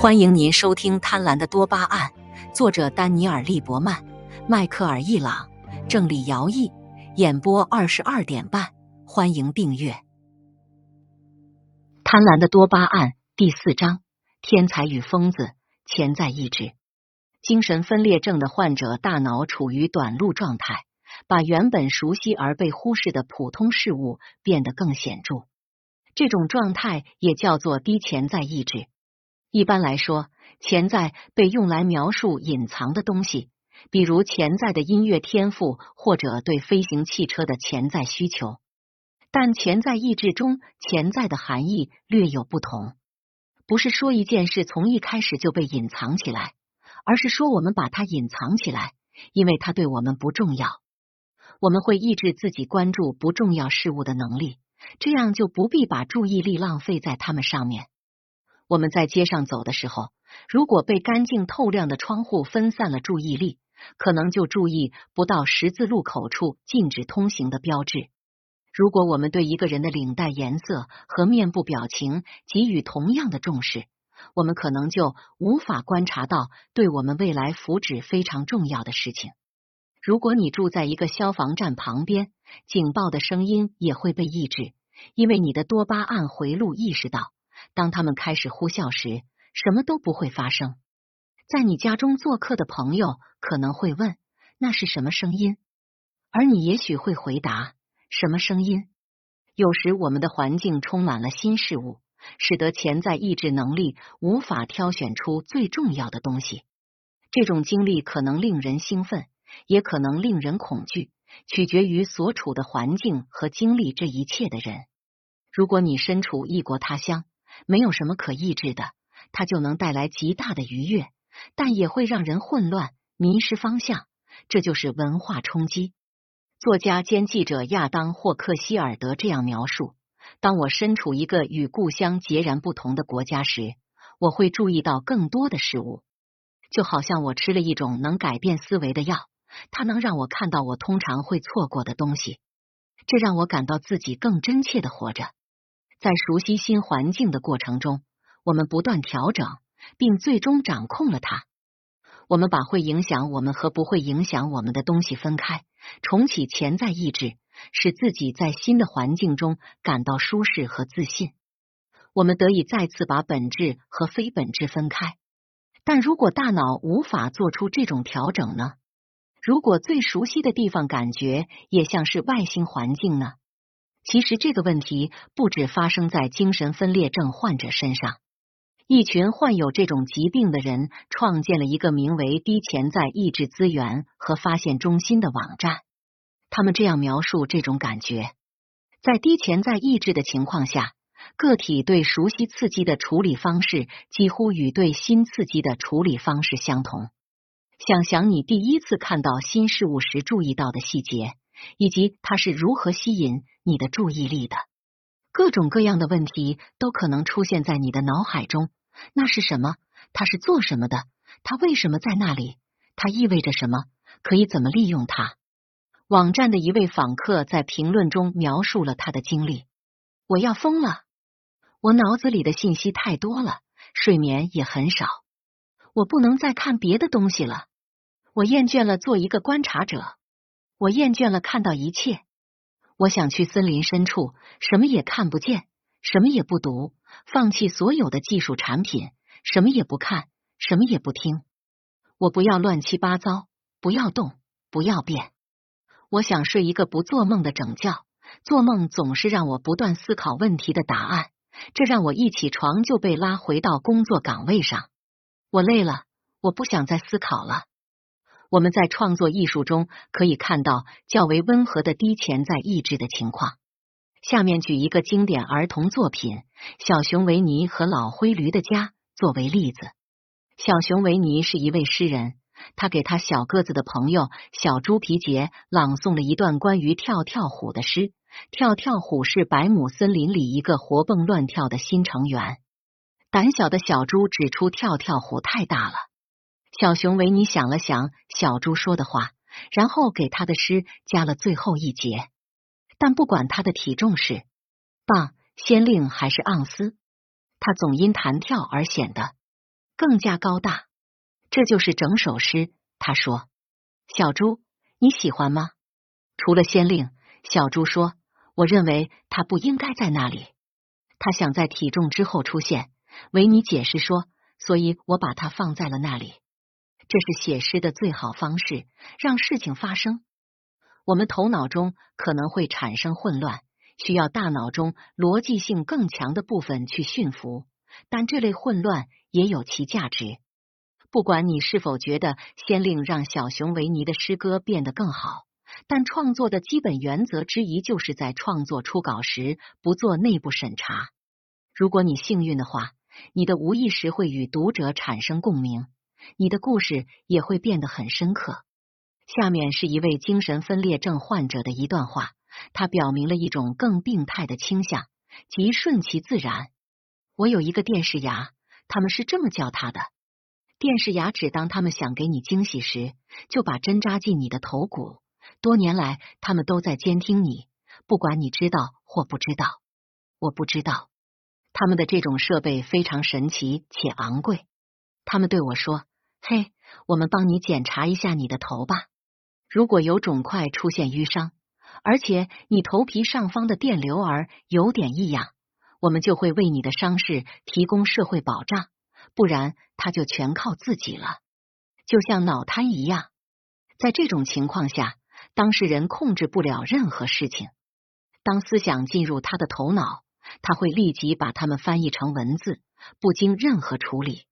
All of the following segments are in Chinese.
欢迎您收听《贪婪的多巴胺》，作者丹尼尔·利伯曼、迈克尔·易朗，郑李尧译，演播二十二点半。欢迎订阅《贪婪的多巴胺》第四章：天才与疯子——潜在意志。精神分裂症的患者大脑处于短路状态，把原本熟悉而被忽视的普通事物变得更显著。这种状态也叫做低潜在意志。一般来说，潜在被用来描述隐藏的东西，比如潜在的音乐天赋或者对飞行汽车的潜在需求。但潜在意志中潜在的含义略有不同，不是说一件事从一开始就被隐藏起来，而是说我们把它隐藏起来，因为它对我们不重要。我们会抑制自己关注不重要事物的能力，这样就不必把注意力浪费在它们上面。我们在街上走的时候，如果被干净透亮的窗户分散了注意力，可能就注意不到十字路口处禁止通行的标志。如果我们对一个人的领带颜色和面部表情给予同样的重视，我们可能就无法观察到对我们未来福祉非常重要的事情。如果你住在一个消防站旁边，警报的声音也会被抑制，因为你的多巴胺回路意识到。当他们开始呼啸时，什么都不会发生。在你家中做客的朋友可能会问：“那是什么声音？”而你也许会回答：“什么声音？”有时我们的环境充满了新事物，使得潜在意志能力无法挑选出最重要的东西。这种经历可能令人兴奋，也可能令人恐惧，取决于所处的环境和经历这一切的人。如果你身处异国他乡，没有什么可抑制的，它就能带来极大的愉悦，但也会让人混乱、迷失方向。这就是文化冲击。作家兼记者亚当·霍克希尔德这样描述：当我身处一个与故乡截然不同的国家时，我会注意到更多的事物，就好像我吃了一种能改变思维的药，它能让我看到我通常会错过的东西。这让我感到自己更真切的活着。在熟悉新环境的过程中，我们不断调整，并最终掌控了它。我们把会影响我们和不会影响我们的东西分开，重启潜在意志，使自己在新的环境中感到舒适和自信。我们得以再次把本质和非本质分开。但如果大脑无法做出这种调整呢？如果最熟悉的地方感觉也像是外星环境呢？其实这个问题不止发生在精神分裂症患者身上。一群患有这种疾病的人创建了一个名为“低潜在意志资源和发现中心”的网站。他们这样描述这种感觉：在低潜在意志的情况下，个体对熟悉刺激的处理方式几乎与对新刺激的处理方式相同。想想你第一次看到新事物时注意到的细节。以及它是如何吸引你的注意力的？各种各样的问题都可能出现在你的脑海中。那是什么？它是做什么的？它为什么在那里？它意味着什么？可以怎么利用它？网站的一位访客在评论中描述了他的经历：“我要疯了！我脑子里的信息太多了，睡眠也很少。我不能再看别的东西了。我厌倦了做一个观察者。”我厌倦了看到一切，我想去森林深处，什么也看不见，什么也不读，放弃所有的技术产品，什么也不看，什么也不听。我不要乱七八糟，不要动，不要变。我想睡一个不做梦的整觉，做梦总是让我不断思考问题的答案，这让我一起床就被拉回到工作岗位上。我累了，我不想再思考了。我们在创作艺术中可以看到较为温和的低潜在意志的情况。下面举一个经典儿童作品《小熊维尼和老灰驴的家》作为例子。小熊维尼是一位诗人，他给他小个子的朋友小猪皮杰朗诵了一段关于跳跳虎的诗。跳跳虎是百亩森林里一个活蹦乱跳的新成员。胆小的小猪指出跳跳虎太大了。小熊维尼想了想小猪说的话，然后给他的诗加了最后一节。但不管他的体重是磅、先令还是盎司，他总因弹跳而显得更加高大。这就是整首诗。他说：“小猪，你喜欢吗？”除了先令，小猪说：“我认为他不应该在那里。他想在体重之后出现。”维尼解释说：“所以我把它放在了那里。这是写诗的最好方式，让事情发生。我们头脑中可能会产生混乱，需要大脑中逻辑性更强的部分去驯服。但这类混乱也有其价值。不管你是否觉得先令让小熊维尼的诗歌变得更好，但创作的基本原则之一就是在创作初稿时不做内部审查。如果你幸运的话。你的无意识会与读者产生共鸣，你的故事也会变得很深刻。下面是一位精神分裂症患者的一段话，他表明了一种更病态的倾向，即顺其自然。我有一个电视牙，他们是这么叫他的。电视牙只当他们想给你惊喜时，就把针扎进你的头骨。多年来，他们都在监听你，不管你知道或不知道。我不知道。他们的这种设备非常神奇且昂贵。他们对我说：“嘿，我们帮你检查一下你的头吧。如果有肿块出现淤伤，而且你头皮上方的电流儿有点异样，我们就会为你的伤势提供社会保障。不然，他就全靠自己了，就像脑瘫一样。在这种情况下，当事人控制不了任何事情。当思想进入他的头脑。”他会立即把它们翻译成文字，不经任何处理。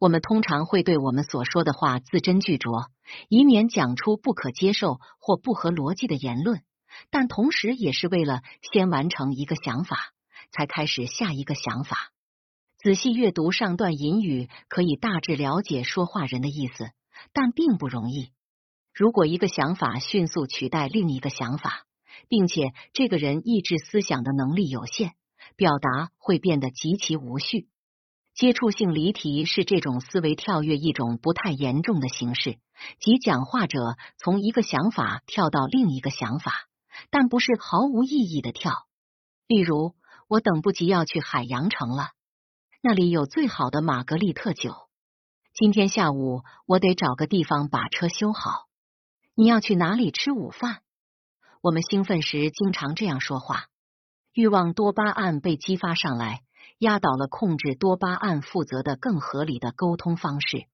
我们通常会对我们所说的话字斟句酌，以免讲出不可接受或不合逻辑的言论，但同时也是为了先完成一个想法，才开始下一个想法。仔细阅读上段引语，可以大致了解说话人的意思，但并不容易。如果一个想法迅速取代另一个想法，并且这个人抑制思想的能力有限，表达会变得极其无序。接触性离题是这种思维跳跃一种不太严重的形式，即讲话者从一个想法跳到另一个想法，但不是毫无意义的跳。例如，我等不及要去海洋城了，那里有最好的玛格丽特酒。今天下午我得找个地方把车修好。你要去哪里吃午饭？我们兴奋时经常这样说话，欲望多巴胺被激发上来，压倒了控制多巴胺负责的更合理的沟通方式。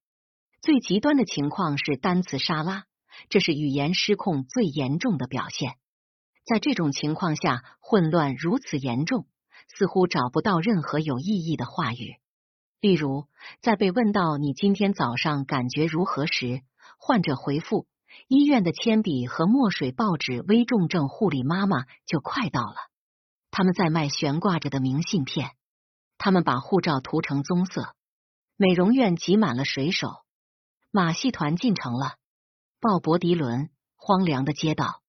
最极端的情况是单词沙拉，这是语言失控最严重的表现。在这种情况下，混乱如此严重，似乎找不到任何有意义的话语。例如，在被问到你今天早上感觉如何时，患者回复。医院的铅笔和墨水报纸，危重症护理妈妈就快到了。他们在卖悬挂着的明信片。他们把护照涂成棕色。美容院挤满了水手。马戏团进城了。鲍勃迪伦。荒凉的街道。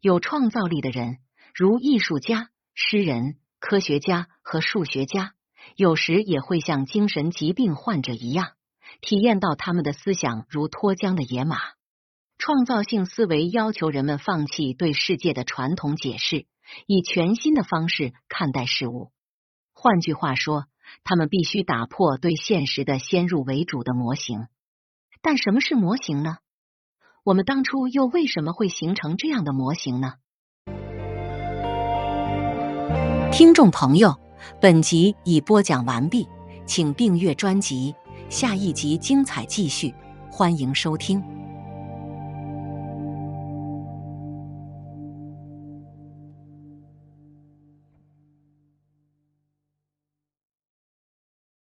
有创造力的人，如艺术家、诗人、科学家和数学家，有时也会像精神疾病患者一样，体验到他们的思想如脱缰的野马。创造性思维要求人们放弃对世界的传统解释，以全新的方式看待事物。换句话说，他们必须打破对现实的先入为主的模型。但什么是模型呢？我们当初又为什么会形成这样的模型呢？听众朋友，本集已播讲完毕，请订阅专辑，下一集精彩继续，欢迎收听。